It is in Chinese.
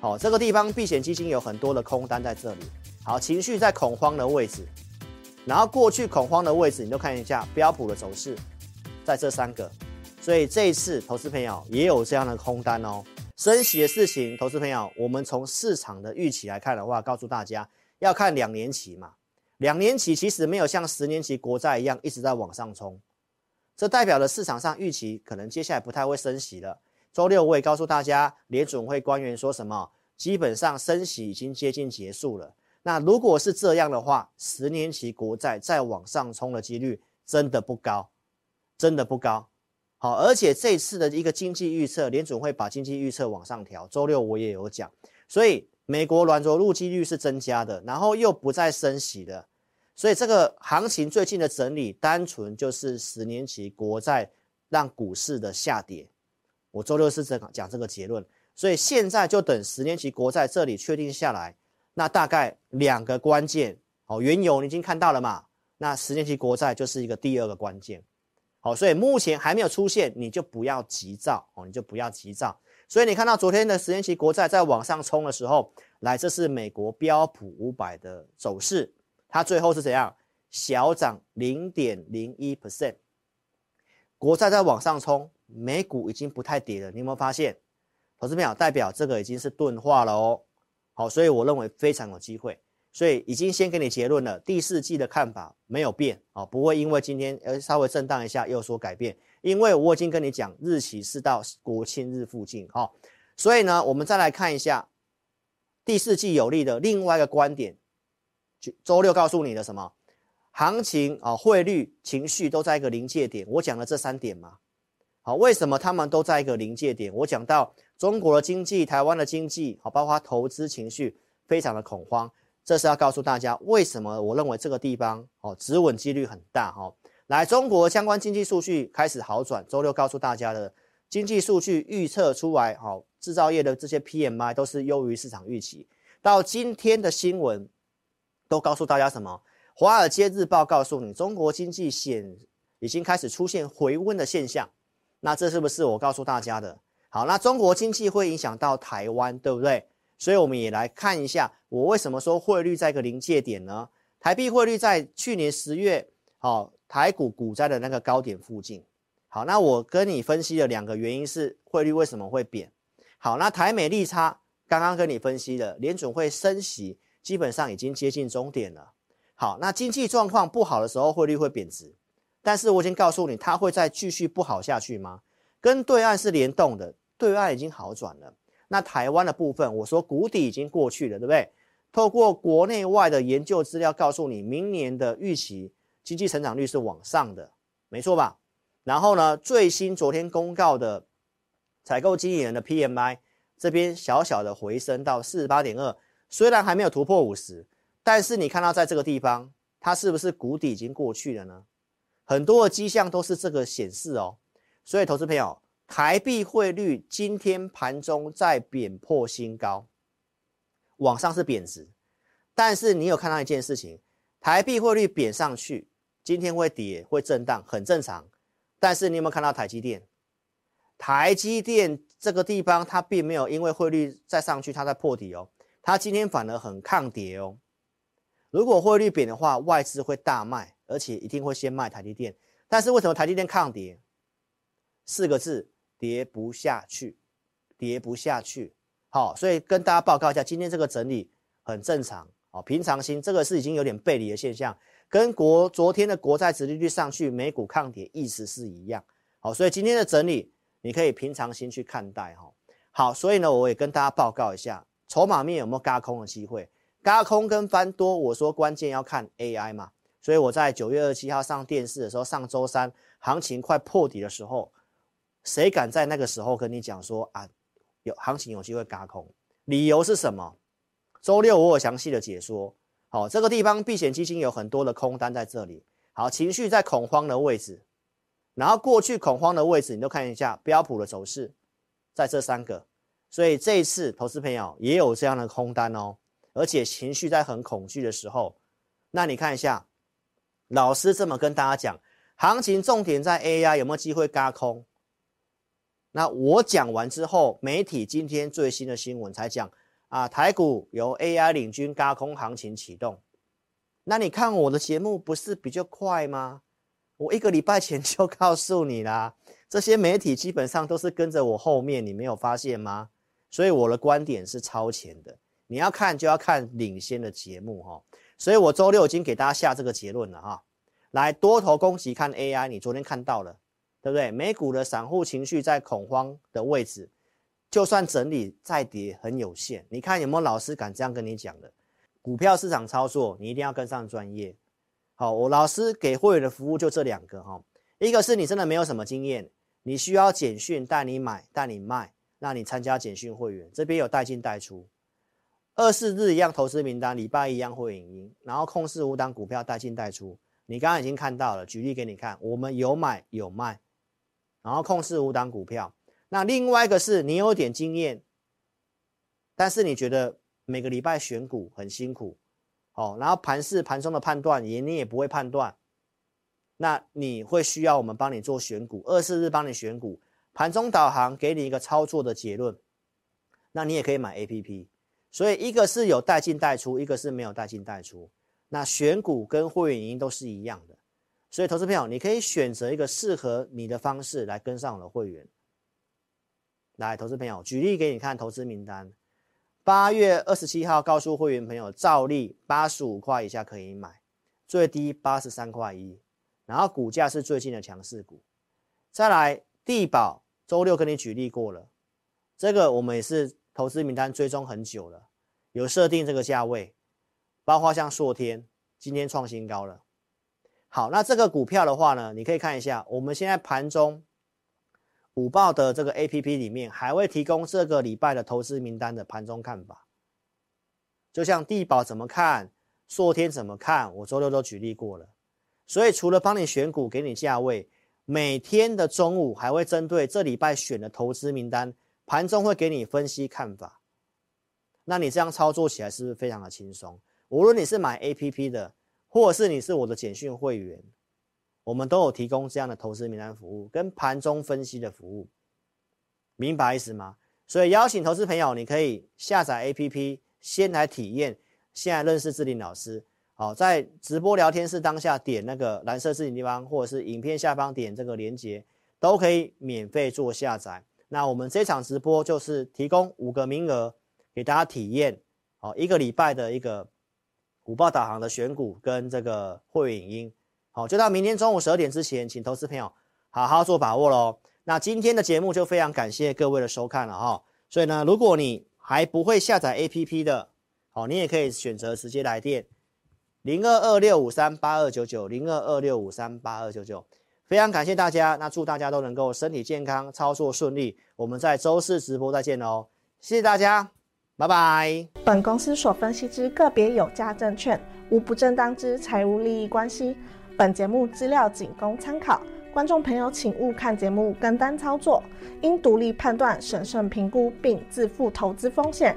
好，这个地方避险基金有很多的空单在这里。好，情绪在恐慌的位置，然后过去恐慌的位置，你都看一下标普的走势，在这三个。所以这一次投资朋友也有这样的空单哦。升息的事情，投资朋友，我们从市场的预期来看的话，告诉大家要看两年期嘛。两年期其实没有像十年期国债一样一直在往上冲，这代表了市场上预期可能接下来不太会升息了。周六我也告诉大家，联准会官员说什么？基本上升息已经接近结束了。那如果是这样的话，十年期国债再往上冲的几率真的不高，真的不高。好，而且这次的一个经济预测，联准会把经济预测往上调。周六我也有讲，所以美国软着陆几率是增加的，然后又不再升息的，所以这个行情最近的整理，单纯就是十年期国债让股市的下跌。我周六是这讲这个结论，所以现在就等十年期国债这里确定下来，那大概两个关键哦，原油你已经看到了嘛？那十年期国债就是一个第二个关键，好，所以目前还没有出现，你就不要急躁哦，你就不要急躁。所以你看到昨天的十年期国债在往上冲的时候，来，这是美国标普五百的走势，它最后是怎样？小涨零点零一 percent，国债在往上冲。美股已经不太跌了，你有没有发现？投资朋友代表这个已经是钝化了哦。好，所以我认为非常有机会，所以已经先给你结论了。第四季的看法没有变哦，不会因为今天呃稍微震荡一下又说改变，因为我已经跟你讲日期是到国庆日附近哈。所以呢，我们再来看一下第四季有利的另外一个观点，就周六告诉你的什么？行情啊，汇率、情绪都在一个临界点。我讲了这三点嘛。好，为什么他们都在一个临界点？我讲到中国的经济、台湾的经济，好，包括投资情绪非常的恐慌，这是要告诉大家为什么我认为这个地方哦止稳几率很大哈。来，中国相关经济数据开始好转，周六告诉大家的经济数据预测出来，好，制造业的这些 PMI 都是优于市场预期。到今天的新闻都告诉大家什么？华尔街日报告诉你，中国经济显已经开始出现回温的现象。那这是不是我告诉大家的？好，那中国经济会影响到台湾，对不对？所以我们也来看一下，我为什么说汇率在一个临界点呢？台币汇率在去年十月，好，台股股灾的那个高点附近。好，那我跟你分析的两个原因是汇率为什么会贬。好，那台美利差刚刚跟你分析的，联准会升息，基本上已经接近终点了。好，那经济状况不好的时候，汇率会贬值。但是我已经告诉你，它会再继续不好下去吗？跟对岸是联动的，对岸已经好转了。那台湾的部分，我说谷底已经过去了，对不对？透过国内外的研究资料告诉你，明年的预期经济成长率是往上的，没错吧？然后呢，最新昨天公告的采购经理人的 PMI 这边小小的回升到四十八点二，虽然还没有突破五十，但是你看到在这个地方，它是不是谷底已经过去了呢？很多的迹象都是这个显示哦，所以投资朋友，台币汇率今天盘中在贬破新高，往上是贬值，但是你有看到一件事情，台币汇率贬上去，今天会跌会震荡，很正常。但是你有没有看到台积电？台积电这个地方它并没有因为汇率再上去，它在破底哦，它今天反而很抗跌哦。如果汇率贬的话，外资会大卖。而且一定会先卖台积电，但是为什么台积电抗跌？四个字，跌不下去，跌不下去。好，所以跟大家报告一下，今天这个整理很正常。哦，平常心，这个是已经有点背离的现象，跟国昨天的国债殖利率上去，美股抗跌意思是一样。好，所以今天的整理你可以平常心去看待哈。好，所以呢，我也跟大家报告一下，筹码面有没有轧空的机会？轧空跟翻多，我说关键要看 AI 嘛。所以我在九月二十七号上电视的时候，上周三行情快破底的时候，谁敢在那个时候跟你讲说啊，有行情有机会嘎空？理由是什么？周六我有详细的解说。好，这个地方避险基金有很多的空单在这里。好，情绪在恐慌的位置，然后过去恐慌的位置，你都看一下标普的走势，在这三个。所以这一次投资朋友也有这样的空单哦，而且情绪在很恐惧的时候，那你看一下。老师这么跟大家讲，行情重点在 AI 有没有机会轧空？那我讲完之后，媒体今天最新的新闻才讲啊，台股由 AI 领军轧空行情启动。那你看我的节目不是比较快吗？我一个礼拜前就告诉你啦，这些媒体基本上都是跟着我后面，你没有发现吗？所以我的观点是超前的。你要看就要看领先的节目哈。所以我周六已经给大家下这个结论了哈。来，多头攻击看 AI，你昨天看到了，对不对？美股的散户情绪在恐慌的位置，就算整理再跌很有限。你看有没有老师敢这样跟你讲的？股票市场操作，你一定要跟上专业。好，我老师给会员的服务就这两个哈，一个是你真的没有什么经验，你需要简讯带你买带你卖，那你参加简讯会员，这边有带进带出，二四日一样投资名单，礼拜一样会影音，然后控制五档股票带进带出，你刚刚已经看到了，举例给你看，我们有买有卖，然后控制五档股票，那另外一个是你有点经验，但是你觉得。每个礼拜选股很辛苦，哦，然后盘市盘中的判断也你也不会判断，那你会需要我们帮你做选股，二四日帮你选股，盘中导航给你一个操作的结论，那你也可以买 APP，所以一个是有带进带出，一个是没有带进带出，那选股跟会员营都是一样的，所以投资朋友你可以选择一个适合你的方式来跟上我的会员，来，投资朋友举例给你看投资名单。八月二十七号，告诉会员朋友，照例八十五块以下可以买，最低八十三块一，然后股价是最近的强势股。再来，地保周六跟你举例过了，这个我们也是投资名单追踪很久了，有设定这个价位，包括像硕天今天创新高了。好，那这个股票的话呢，你可以看一下，我们现在盘中。午报的这个 APP 里面还会提供这个礼拜的投资名单的盘中看法，就像地保怎么看，硕天怎么看，我周六都举例过了。所以除了帮你选股、给你价位，每天的中午还会针对这礼拜选的投资名单，盘中会给你分析看法。那你这样操作起来是不是非常的轻松？无论你是买 APP 的，或者是你是我的简讯会员。我们都有提供这样的投资名单服务跟盘中分析的服务，明白意思吗？所以邀请投资朋友，你可以下载 APP，先来体验。先来认识智霖老师，好，在直播聊天室当下点那个蓝色字体地方，或者是影片下方点这个连接，都可以免费做下载。那我们这场直播就是提供五个名额给大家体验，好，一个礼拜的一个股报导航的选股跟这个会员影音。好，就到明天中午十二点之前，请投资朋友好好做把握喽。那今天的节目就非常感谢各位的收看了哈。所以呢，如果你还不会下载 APP 的，好，你也可以选择直接来电零二二六五三八二九九零二二六五三八二九九。非常感谢大家，那祝大家都能够身体健康，操作顺利。我们在周四直播再见喽，谢谢大家，拜拜。本公司所分析之个别有价证券，无不正当之财务利益关系。本节目资料仅供参考，观众朋友请勿看节目跟单操作，应独立判断、审慎评估并自负投资风险。